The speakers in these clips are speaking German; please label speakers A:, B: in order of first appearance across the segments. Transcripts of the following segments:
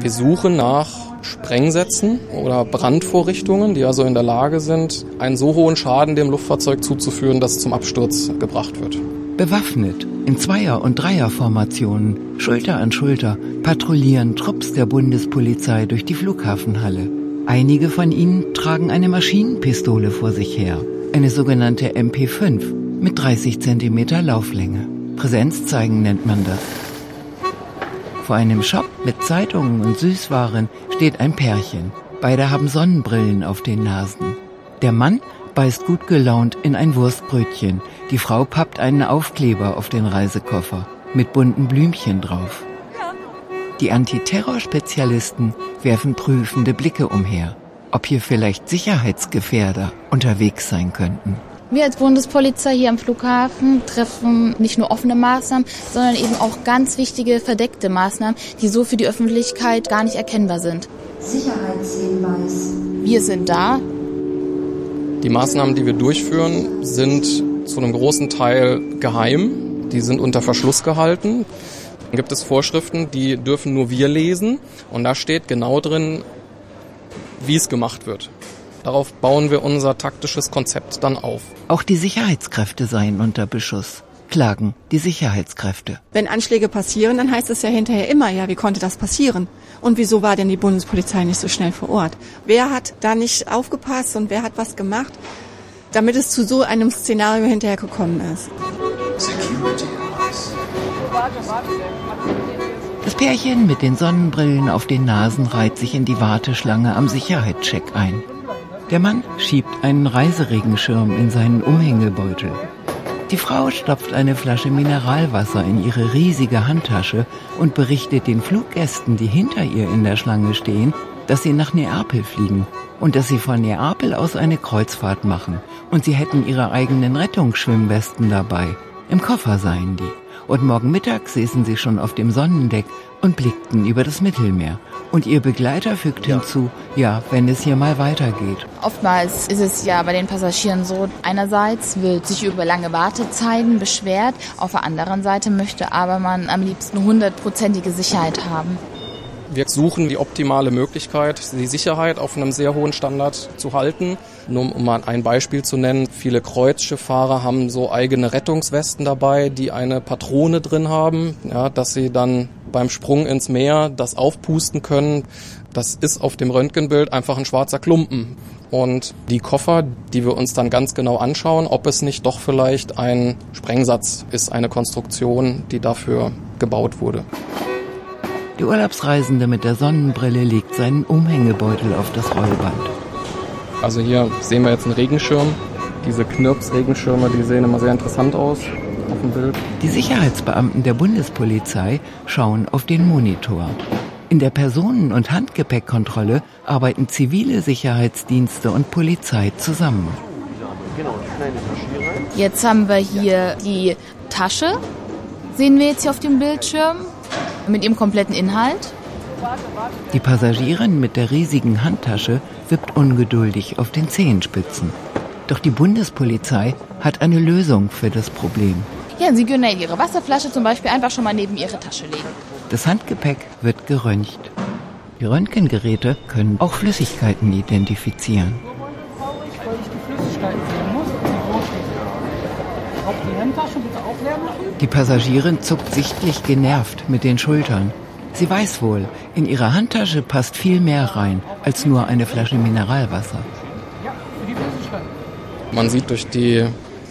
A: Wir suchen nach Sprengsätzen oder Brandvorrichtungen, die also in der Lage sind, einen so hohen Schaden dem Luftfahrzeug zuzuführen, dass es zum Absturz gebracht wird.
B: Bewaffnet, in Zweier- und Dreierformationen, Schulter an Schulter, patrouillieren Trupps der Bundespolizei durch die Flughafenhalle. Einige von ihnen tragen eine Maschinenpistole vor sich her, eine sogenannte MP5 mit 30 Zentimeter Lauflänge. Präsenz zeigen nennt man das. Vor einem Shop mit Zeitungen und Süßwaren steht ein Pärchen. Beide haben Sonnenbrillen auf den Nasen. Der Mann beißt gut gelaunt in ein Wurstbrötchen. Die Frau pappt einen Aufkleber auf den Reisekoffer mit bunten Blümchen drauf. Die Antiterrorspezialisten werfen prüfende Blicke umher, ob hier vielleicht Sicherheitsgefährder unterwegs sein könnten.
C: Wir als Bundespolizei hier am Flughafen treffen nicht nur offene Maßnahmen, sondern eben auch ganz wichtige verdeckte Maßnahmen, die so für die Öffentlichkeit gar nicht erkennbar sind.
D: Sicherheitshinweis.
C: Wir sind da,
A: Die Maßnahmen, die wir durchführen, sind zu einem großen Teil geheim. Die sind unter Verschluss gehalten. Dann gibt es Vorschriften, die dürfen nur wir lesen. Und da steht genau drin, wie es gemacht wird. Darauf bauen wir unser taktisches Konzept dann auf.
B: Auch die Sicherheitskräfte seien unter Beschuss, klagen die Sicherheitskräfte.
E: Wenn Anschläge passieren, dann heißt es ja hinterher immer, ja, wie konnte das passieren? Und wieso war denn die Bundespolizei nicht so schnell vor Ort? Wer hat da nicht aufgepasst und wer hat was gemacht, damit es zu so einem Szenario hinterher gekommen ist?
B: Das Pärchen mit den Sonnenbrillen auf den Nasen reiht sich in die Warteschlange am Sicherheitscheck ein. Der Mann schiebt einen Reiseregenschirm in seinen Umhängebeutel. Die Frau stopft eine Flasche Mineralwasser in ihre riesige Handtasche und berichtet den Fluggästen, die hinter ihr in der Schlange stehen, dass sie nach Neapel fliegen und dass sie von Neapel aus eine Kreuzfahrt machen. Und sie hätten ihre eigenen Rettungsschwimmwesten dabei. Im Koffer seien die. Und morgen Mittag säßen sie schon auf dem Sonnendeck und blickten über das Mittelmeer. Und ihr Begleiter fügt hinzu, ja, wenn es hier mal weitergeht.
C: Oftmals ist es ja bei den Passagieren so, einerseits wird sich über lange Wartezeiten beschwert, auf der anderen Seite möchte aber man am liebsten hundertprozentige Sicherheit haben.
A: Wir suchen die optimale Möglichkeit, die Sicherheit auf einem sehr hohen Standard zu halten. Nur um mal ein Beispiel zu nennen, viele Kreuzschifffahrer haben so eigene Rettungswesten dabei, die eine Patrone drin haben, ja, dass sie dann beim Sprung ins Meer das aufpusten können. Das ist auf dem Röntgenbild einfach ein schwarzer Klumpen. Und die Koffer, die wir uns dann ganz genau anschauen, ob es nicht doch vielleicht ein Sprengsatz ist, eine Konstruktion, die dafür gebaut wurde.
B: Die Urlaubsreisende mit der Sonnenbrille legt seinen Umhängebeutel auf das Rollband.
A: Also hier sehen wir jetzt einen Regenschirm. Diese Knirps-Regenschirme, die sehen immer sehr interessant aus auf dem Bild.
B: Die Sicherheitsbeamten der Bundespolizei schauen auf den Monitor. In der Personen- und Handgepäckkontrolle arbeiten zivile Sicherheitsdienste und Polizei zusammen.
C: Jetzt haben wir hier die Tasche, sehen wir jetzt hier auf dem Bildschirm, mit ihrem kompletten Inhalt.
B: Die Passagierin mit der riesigen Handtasche wippt ungeduldig auf den Zehenspitzen. Doch die Bundespolizei hat eine Lösung für das Problem.
C: Ja, Sie können ja Ihre Wasserflasche zum Beispiel einfach schon mal neben Ihre Tasche legen.
B: Das Handgepäck wird geröntgt. Die Röntgengeräte können auch Flüssigkeiten identifizieren.
F: die
B: Passagierin zuckt sichtlich genervt mit den Schultern. Sie weiß wohl, in ihre Handtasche passt viel mehr rein als nur eine Flasche Mineralwasser.
F: Ja, für die Flüssigkeiten.
A: Man sieht durch die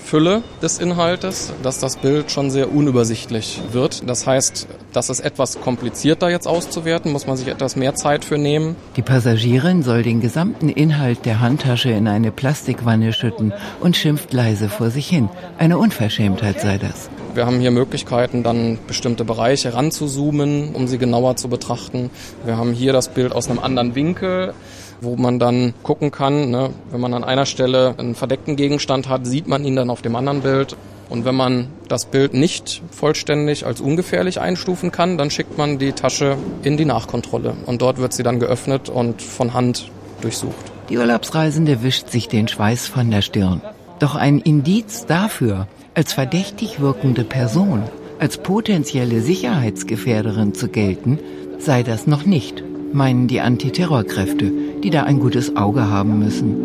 A: Fülle des Inhaltes, dass das Bild schon sehr unübersichtlich wird. Das heißt, das ist etwas komplizierter jetzt auszuwerten, muss man sich etwas mehr Zeit für nehmen.
B: Die Passagierin soll den gesamten Inhalt der Handtasche in eine Plastikwanne schütten und schimpft leise vor sich hin. Eine Unverschämtheit sei das.
A: Wir haben hier Möglichkeiten, dann bestimmte Bereiche ranzuzoomen, um sie genauer zu betrachten. Wir haben hier das Bild aus einem anderen Winkel, wo man dann gucken kann, ne, wenn man an einer Stelle einen verdeckten Gegenstand hat, sieht man ihn dann auf dem anderen Bild. Und wenn man das Bild nicht vollständig als ungefährlich einstufen kann, dann schickt man die Tasche in die Nachkontrolle. Und dort wird sie dann geöffnet und von Hand durchsucht.
B: Die Urlaubsreisende wischt sich den Schweiß von der Stirn. Doch ein Indiz dafür, als verdächtig wirkende Person, als potenzielle Sicherheitsgefährderin zu gelten, sei das noch nicht, meinen die Antiterrorkräfte, die da ein gutes Auge haben müssen.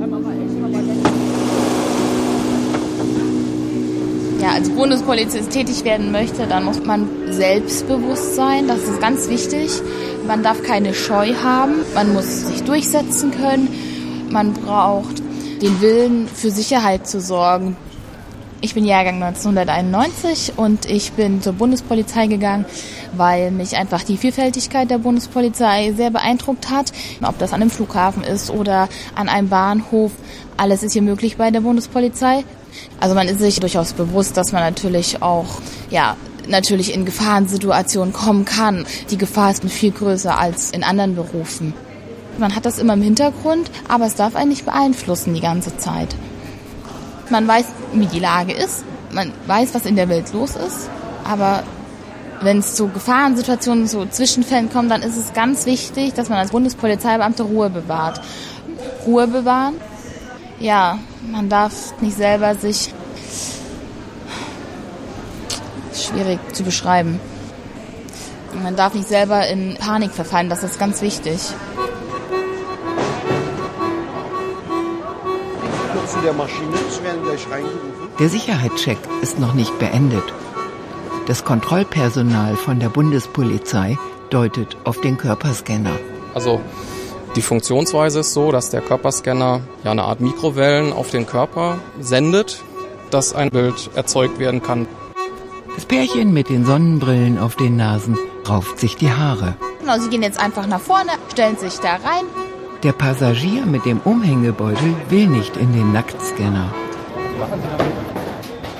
C: Ja, als Bundespolizist tätig werden möchte, dann muss man selbstbewusst sein. Das ist ganz wichtig. Man darf keine Scheu haben. Man muss sich durchsetzen können. Man braucht den Willen, für Sicherheit zu sorgen. Ich bin Jahrgang 1991 und ich bin zur Bundespolizei gegangen, weil mich einfach die Vielfältigkeit der Bundespolizei sehr beeindruckt hat. Ob das an einem Flughafen ist oder an einem Bahnhof, alles ist hier möglich bei der Bundespolizei. Also man ist sich durchaus bewusst, dass man natürlich auch, ja, natürlich in Gefahrensituationen kommen kann. Die Gefahr ist viel größer als in anderen Berufen. Man hat das immer im Hintergrund, aber es darf einen nicht beeinflussen die ganze Zeit. Man weiß, wie die Lage ist, man weiß, was in der Welt los ist, aber wenn es zu Gefahrensituationen, zu Zwischenfällen kommt, dann ist es ganz wichtig, dass man als Bundespolizeibeamte Ruhe bewahrt. Ruhe bewahren. Ja, man darf nicht selber sich schwierig zu beschreiben. Man darf nicht selber in Panik verfallen, das ist ganz wichtig.
B: Der Maschine. Sie werden gleich reingerufen. Der Sicherheitscheck ist noch nicht beendet. Das Kontrollpersonal von der Bundespolizei deutet auf den Körperscanner.
A: Also die Funktionsweise ist so, dass der Körperscanner ja eine Art Mikrowellen auf den Körper sendet, dass ein Bild erzeugt werden kann.
B: Das Pärchen mit den Sonnenbrillen auf den Nasen rauft sich die Haare.
C: Genau, sie gehen jetzt einfach nach vorne, stellen sich da rein,
B: der Passagier mit dem Umhängebeutel will nicht in den Nacktscanner.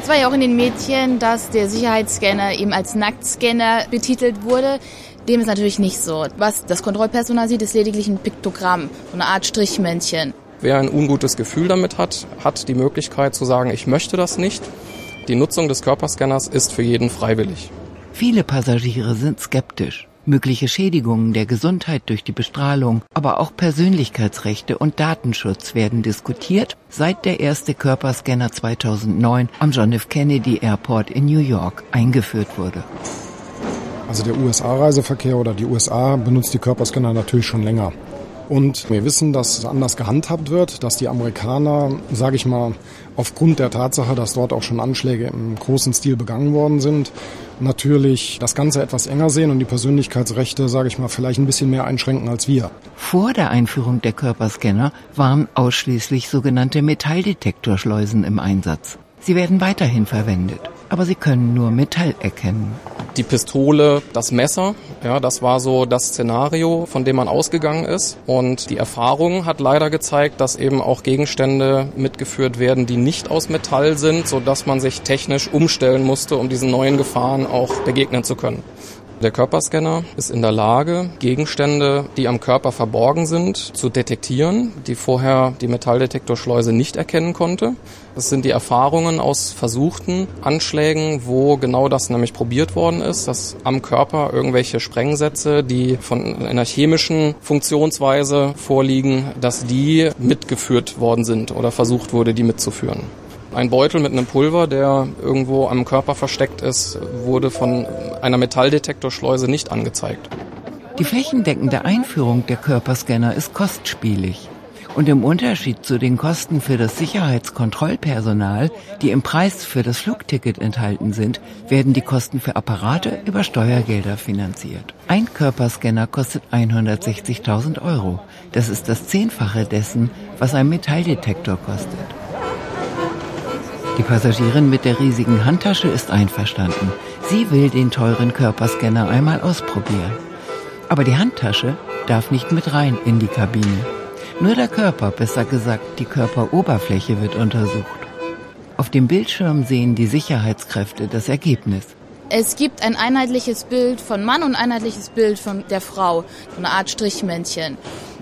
C: Es war ja auch in den Mädchen, dass der Sicherheitsscanner eben als Nacktscanner betitelt wurde. Dem ist natürlich nicht so. Was das Kontrollpersonal sieht, ist lediglich ein Piktogramm, so eine Art Strichmännchen.
A: Wer ein ungutes Gefühl damit hat, hat die Möglichkeit zu sagen, ich möchte das nicht. Die Nutzung des Körperscanners ist für jeden freiwillig.
B: Viele Passagiere sind skeptisch mögliche Schädigungen der Gesundheit durch die Bestrahlung, aber auch Persönlichkeitsrechte und Datenschutz werden diskutiert, seit der erste Körperscanner 2009 am John F. Kennedy Airport in New York eingeführt wurde.
G: Also der USA-Reiseverkehr oder die USA benutzt die Körperscanner natürlich schon länger. Und wir wissen, dass es anders gehandhabt wird, dass die Amerikaner, sage ich mal, aufgrund der Tatsache, dass dort auch schon Anschläge im großen Stil begangen worden sind, natürlich das Ganze etwas enger sehen und die Persönlichkeitsrechte, sage ich mal, vielleicht ein bisschen mehr einschränken als wir.
B: Vor der Einführung der Körperscanner waren ausschließlich sogenannte Metalldetektorschleusen im Einsatz. Sie werden weiterhin verwendet, aber sie können nur Metall erkennen.
A: Die Pistole, das Messer, ja, das war so das Szenario, von dem man ausgegangen ist. Und die Erfahrung hat leider gezeigt, dass eben auch Gegenstände mitgeführt werden, die nicht aus Metall sind, so dass man sich technisch umstellen musste, um diesen neuen Gefahren auch begegnen zu können. Der Körperscanner ist in der Lage, Gegenstände, die am Körper verborgen sind, zu detektieren, die vorher die Metalldetektorschleuse nicht erkennen konnte. Das sind die Erfahrungen aus versuchten Anschlägen, wo genau das nämlich probiert worden ist, dass am Körper irgendwelche Sprengsätze, die von einer chemischen Funktionsweise vorliegen, dass die mitgeführt worden sind oder versucht wurde, die mitzuführen. Ein Beutel mit einem Pulver, der irgendwo am Körper versteckt ist, wurde von einer Metalldetektorschleuse nicht angezeigt.
B: Die flächendeckende Einführung der Körperscanner ist kostspielig. Und im Unterschied zu den Kosten für das Sicherheitskontrollpersonal, die im Preis für das Flugticket enthalten sind, werden die Kosten für Apparate über Steuergelder finanziert. Ein Körperscanner kostet 160.000 Euro. Das ist das Zehnfache dessen, was ein Metalldetektor kostet. Die Passagierin mit der riesigen Handtasche ist einverstanden. Sie will den teuren Körperscanner einmal ausprobieren. Aber die Handtasche darf nicht mit rein in die Kabine. Nur der Körper, besser gesagt die Körperoberfläche wird untersucht. Auf dem Bildschirm sehen die Sicherheitskräfte das Ergebnis.
C: Es gibt ein einheitliches Bild von Mann und ein einheitliches Bild von der Frau, so eine Art Strichmännchen.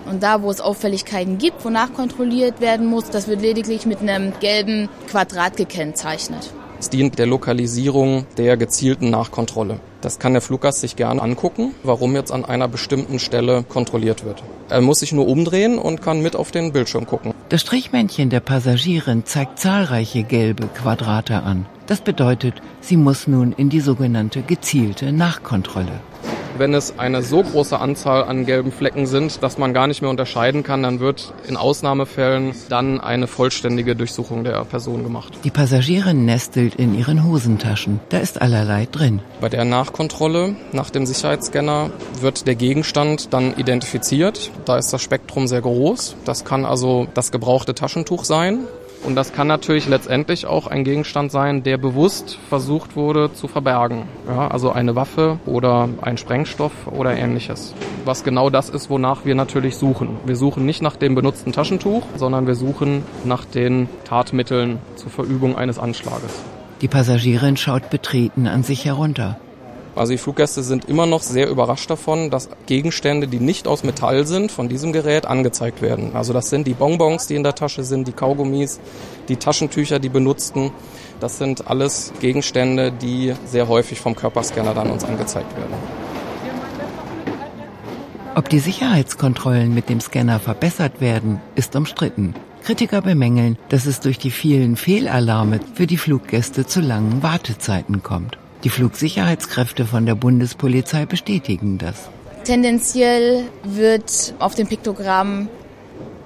C: Und da, wo es Auffälligkeiten gibt, wonach kontrolliert werden muss, das wird lediglich mit einem gelben Quadrat gekennzeichnet.
A: Es dient der Lokalisierung der gezielten Nachkontrolle. Das kann der Fluggast sich gerne angucken, warum jetzt an einer bestimmten Stelle kontrolliert wird. Er muss sich nur umdrehen und kann mit auf den Bildschirm gucken.
B: Das Strichmännchen der Passagierin zeigt zahlreiche gelbe Quadrate an. Das bedeutet, sie muss nun in die sogenannte gezielte Nachkontrolle.
A: Wenn es eine so große Anzahl an gelben Flecken sind, dass man gar nicht mehr unterscheiden kann, dann wird in Ausnahmefällen dann eine vollständige Durchsuchung der Person gemacht.
B: Die Passagierin nestelt in ihren Hosentaschen. Da ist allerlei drin.
A: Bei der Nachkontrolle nach dem Sicherheitsscanner wird der Gegenstand dann identifiziert. Da ist das Spektrum sehr groß. Das kann also das gebrauchte Taschentuch sein. Und das kann natürlich letztendlich auch ein Gegenstand sein, der bewusst versucht wurde zu verbergen. Ja, also eine Waffe oder ein Sprengstoff oder ähnliches. Was genau das ist, wonach wir natürlich suchen. Wir suchen nicht nach dem benutzten Taschentuch, sondern wir suchen nach den Tatmitteln zur Verübung eines Anschlages.
B: Die Passagierin schaut betreten an sich herunter.
A: Also die Fluggäste sind immer noch sehr überrascht davon, dass Gegenstände, die nicht aus Metall sind, von diesem Gerät angezeigt werden. Also das sind die Bonbons, die in der Tasche sind, die Kaugummis, die Taschentücher, die benutzten. Das sind alles Gegenstände, die sehr häufig vom Körperscanner dann uns angezeigt werden.
B: Ob die Sicherheitskontrollen mit dem Scanner verbessert werden, ist umstritten. Kritiker bemängeln, dass es durch die vielen Fehlalarme für die Fluggäste zu langen Wartezeiten kommt. Die Flugsicherheitskräfte von der Bundespolizei bestätigen das.
C: Tendenziell wird auf dem Piktogramm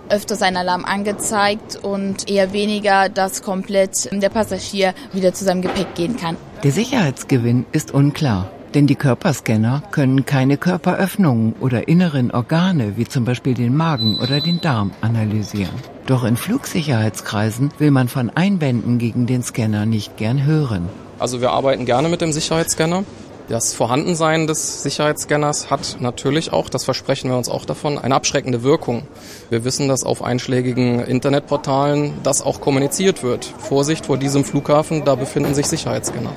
C: öfter sein Alarm angezeigt und eher weniger, dass komplett der Passagier wieder zu seinem Gepäck gehen kann.
B: Der Sicherheitsgewinn ist unklar, denn die Körperscanner können keine Körperöffnungen oder inneren Organe wie zum Beispiel den Magen oder den Darm analysieren. Doch in Flugsicherheitskreisen will man von Einwänden gegen den Scanner nicht gern hören.
A: Also wir arbeiten gerne mit dem Sicherheitsscanner. Das Vorhandensein des Sicherheitsscanners hat natürlich auch, das versprechen wir uns auch davon, eine abschreckende Wirkung. Wir wissen, dass auf einschlägigen Internetportalen das auch kommuniziert wird. Vorsicht vor diesem Flughafen, da befinden sich Sicherheitsscanner.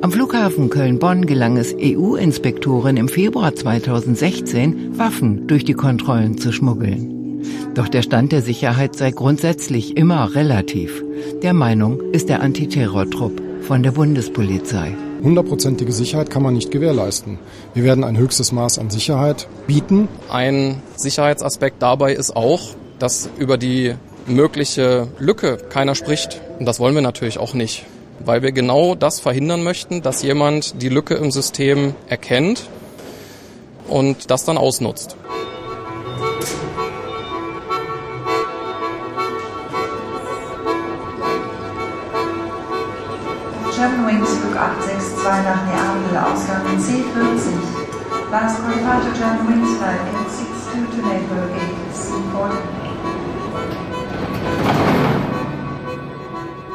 B: Am Flughafen Köln-Bonn gelang es EU-Inspektoren im Februar 2016, Waffen durch die Kontrollen zu schmuggeln. Doch der Stand der Sicherheit sei grundsätzlich immer relativ. Der Meinung ist der Antiterrortrupp von der Bundespolizei.
G: Hundertprozentige Sicherheit kann man nicht gewährleisten. Wir werden ein höchstes Maß an Sicherheit bieten.
A: Ein Sicherheitsaspekt dabei ist auch, dass über die mögliche Lücke keiner spricht. Und das wollen wir natürlich auch nicht, weil wir genau das verhindern möchten, dass jemand die Lücke im System erkennt und das dann ausnutzt.
D: 862 nach Neapel, Ausgang C40. Last departure Germanwings Flight 862 to Naples, Gate C40.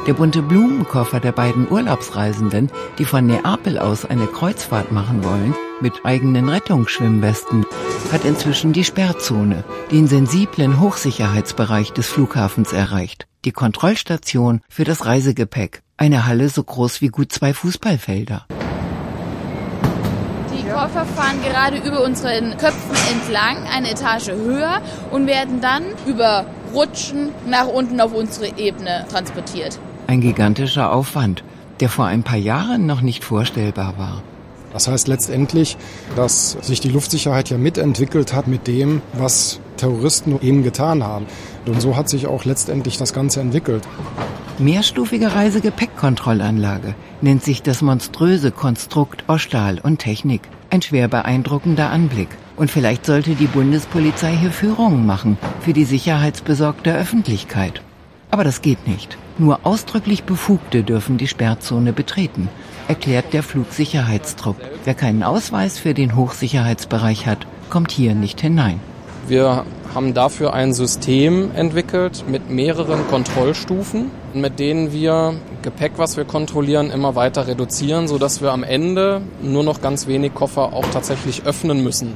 B: Der bunte Blumenkoffer der beiden Urlaubsreisenden, die von Neapel aus eine Kreuzfahrt machen wollen, mit eigenen Rettungsschwimmwesten, hat inzwischen die Sperrzone, den sensiblen Hochsicherheitsbereich des Flughafens erreicht. Die Kontrollstation für das Reisegepäck. Eine Halle so groß wie gut zwei Fußballfelder.
C: Die Koffer fahren gerade über unseren Köpfen entlang, eine Etage höher und werden dann über Rutschen nach unten auf unsere Ebene transportiert.
B: Ein gigantischer Aufwand, der vor ein paar Jahren noch nicht vorstellbar war.
G: Das heißt letztendlich, dass sich die Luftsicherheit ja mitentwickelt hat mit dem, was Terroristen eben getan haben. Und so hat sich auch letztendlich das Ganze entwickelt.
B: Mehrstufige Reisegepäckkontrollanlage nennt sich das monströse Konstrukt aus Stahl und Technik. Ein schwer beeindruckender Anblick. Und vielleicht sollte die Bundespolizei hier Führungen machen für die sicherheitsbesorgte Öffentlichkeit. Aber das geht nicht. Nur ausdrücklich Befugte dürfen die Sperrzone betreten, erklärt der Flugsicherheitstrupp. Wer keinen Ausweis für den Hochsicherheitsbereich hat, kommt hier nicht hinein.
A: Wir haben dafür ein System entwickelt mit mehreren Kontrollstufen, mit denen wir Gepäck, was wir kontrollieren, immer weiter reduzieren, sodass wir am Ende nur noch ganz wenig Koffer auch tatsächlich öffnen müssen.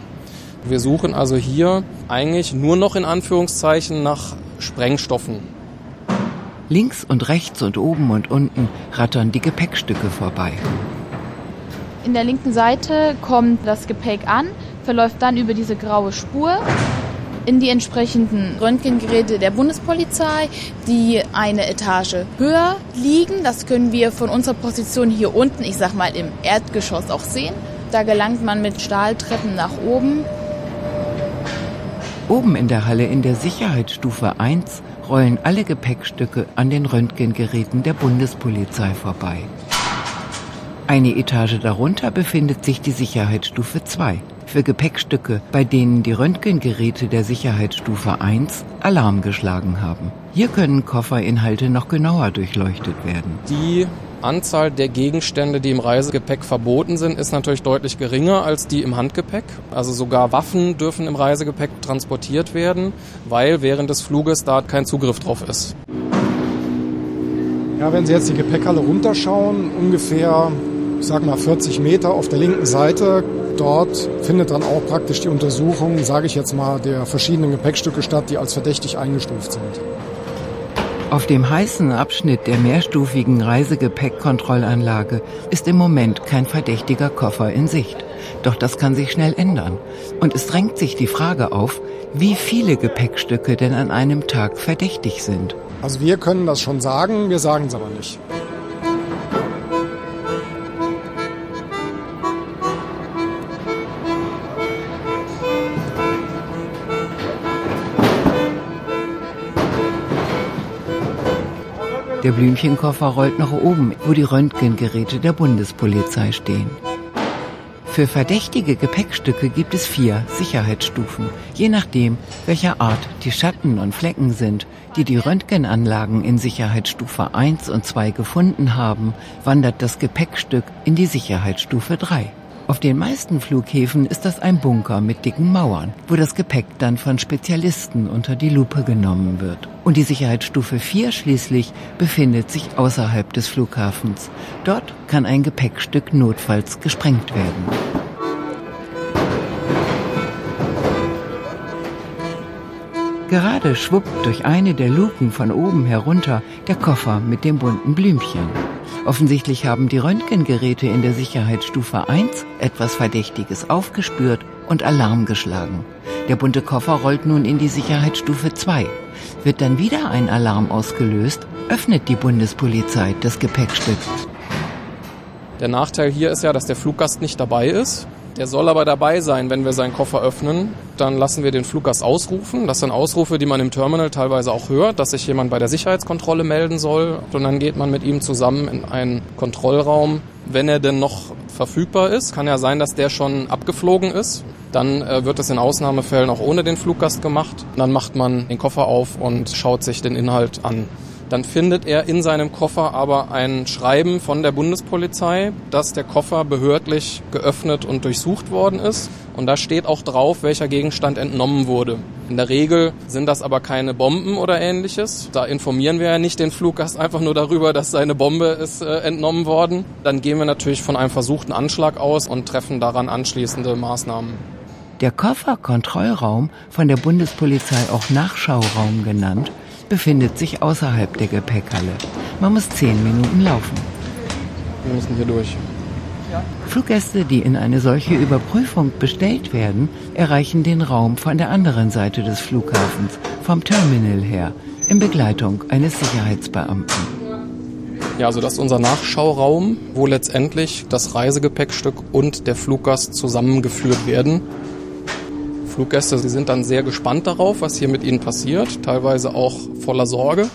A: Wir suchen also hier eigentlich nur noch in Anführungszeichen nach Sprengstoffen.
B: Links und rechts und oben und unten rattern die Gepäckstücke vorbei.
C: In der linken Seite kommt das Gepäck an, verläuft dann über diese graue Spur in die entsprechenden Röntgengeräte der Bundespolizei, die eine Etage höher liegen. Das können wir von unserer Position hier unten, ich sag mal im Erdgeschoss auch sehen. Da gelangt man mit Stahltreppen nach oben.
B: Oben in der Halle in der Sicherheitsstufe 1 rollen alle Gepäckstücke an den Röntgengeräten der Bundespolizei vorbei. Eine Etage darunter befindet sich die Sicherheitsstufe 2. für Gepäckstücke, bei denen die Röntgengeräte der Sicherheitsstufe 1 Alarm geschlagen haben. Hier können Kofferinhalte noch genauer durchleuchtet werden.
A: Die Anzahl der Gegenstände, die im Reisegepäck verboten sind, ist natürlich deutlich geringer als die im Handgepäck. Also sogar Waffen dürfen im Reisegepäck transportiert werden, weil während des Fluges da kein Zugriff drauf ist.
G: Ja, wenn Sie jetzt die Gepäckhalle runterschauen, ungefähr, ich sag mal 40 Meter auf der linken Seite, dort findet dann auch praktisch die Untersuchung, sage ich jetzt mal, der verschiedenen Gepäckstücke statt, die als verdächtig eingestuft sind.
B: Auf dem heißen Abschnitt der mehrstufigen Reisegepäckkontrollanlage ist im Moment kein verdächtiger Koffer in Sicht. Doch das kann sich schnell ändern. Und es drängt sich die Frage auf, wie viele Gepäckstücke denn an einem Tag verdächtig sind.
G: Also wir können das schon sagen, wir sagen es aber nicht.
B: Der Blümchenkoffer rollt nach oben, wo die Röntgengeräte der Bundespolizei stehen. Für verdächtige Gepäckstücke gibt es vier Sicherheitsstufen, je nachdem, welcher Art die Schatten und Flecken sind, die die Röntgenanlagen in Sicherheitsstufe 1 und 2 gefunden haben, wandert das Gepäckstück in die Sicherheitsstufe 3. Auf den meisten Flughäfen ist das ein Bunker mit dicken Mauern, wo das Gepäck dann von Spezialisten unter die Lupe genommen wird. Und die Sicherheitsstufe 4 schließlich befindet sich außerhalb des Flughafens. Dort kann ein Gepäckstück notfalls gesprengt werden. Gerade schwuppt durch eine der Luken von oben herunter der Koffer mit dem bunten Blümchen. Offensichtlich haben die Röntgengeräte in der Sicherheitsstufe 1 etwas Verdächtiges aufgespürt und Alarm geschlagen. Der bunte Koffer rollt nun in die Sicherheitsstufe 2. Wird dann wieder ein Alarm ausgelöst, öffnet die Bundespolizei das Gepäckstück.
A: Der Nachteil hier ist ja, dass der Fluggast nicht dabei ist. Der soll aber dabei sein, wenn wir seinen Koffer öffnen. Dann lassen wir den Fluggast ausrufen. Das sind Ausrufe, die man im Terminal teilweise auch hört, dass sich jemand bei der Sicherheitskontrolle melden soll. Und dann geht man mit ihm zusammen in einen Kontrollraum. Wenn er denn noch verfügbar ist, kann ja sein, dass der schon abgeflogen ist. Dann äh, wird es in Ausnahmefällen auch ohne den Fluggast gemacht. Dann macht man den Koffer auf und schaut sich den Inhalt an. Dann findet er in seinem Koffer aber ein Schreiben von der Bundespolizei, dass der Koffer behördlich geöffnet und durchsucht worden ist. Und da steht auch drauf, welcher Gegenstand entnommen wurde. In der Regel sind das aber keine Bomben oder ähnliches. Da informieren wir ja nicht den Fluggast einfach nur darüber, dass seine Bombe ist äh, entnommen worden. Dann gehen wir natürlich von einem versuchten Anschlag aus und treffen daran anschließende Maßnahmen.
B: Der Kofferkontrollraum, von der Bundespolizei auch Nachschauraum genannt, befindet sich außerhalb der Gepäckhalle. Man muss zehn Minuten laufen.
A: Wir müssen hier durch.
B: Fluggäste, die in eine solche Überprüfung bestellt werden, erreichen den Raum von der anderen Seite des Flughafens, vom Terminal her, in Begleitung eines Sicherheitsbeamten.
A: Ja, also das ist unser Nachschauraum, wo letztendlich das Reisegepäckstück und der Fluggast zusammengeführt werden. Fluggäste, sie sind dann sehr gespannt darauf, was hier mit ihnen passiert, teilweise auch voller Sorge.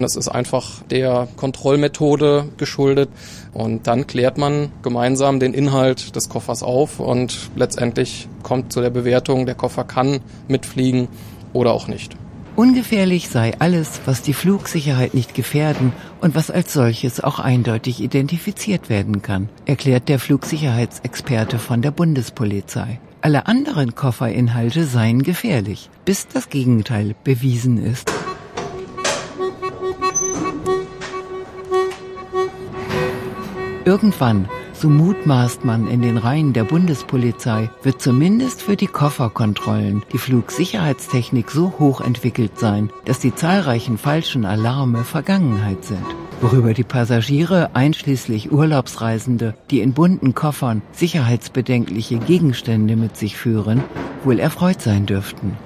A: Das ist einfach der Kontrollmethode geschuldet. Und dann klärt man gemeinsam den Inhalt des Koffers auf und letztendlich kommt zu der Bewertung, der Koffer kann mitfliegen oder auch nicht.
B: Ungefährlich sei alles, was die Flugsicherheit nicht gefährden und was als solches auch eindeutig identifiziert werden kann, erklärt der Flugsicherheitsexperte von der Bundespolizei. Alle anderen Kofferinhalte seien gefährlich, bis das Gegenteil bewiesen ist. Irgendwann, so mutmaßt man in den Reihen der Bundespolizei, wird zumindest für die Kofferkontrollen die Flugsicherheitstechnik so hoch entwickelt sein, dass die zahlreichen falschen Alarme Vergangenheit sind worüber die Passagiere, einschließlich Urlaubsreisende, die in bunten Koffern sicherheitsbedenkliche Gegenstände mit sich führen, wohl erfreut sein dürften.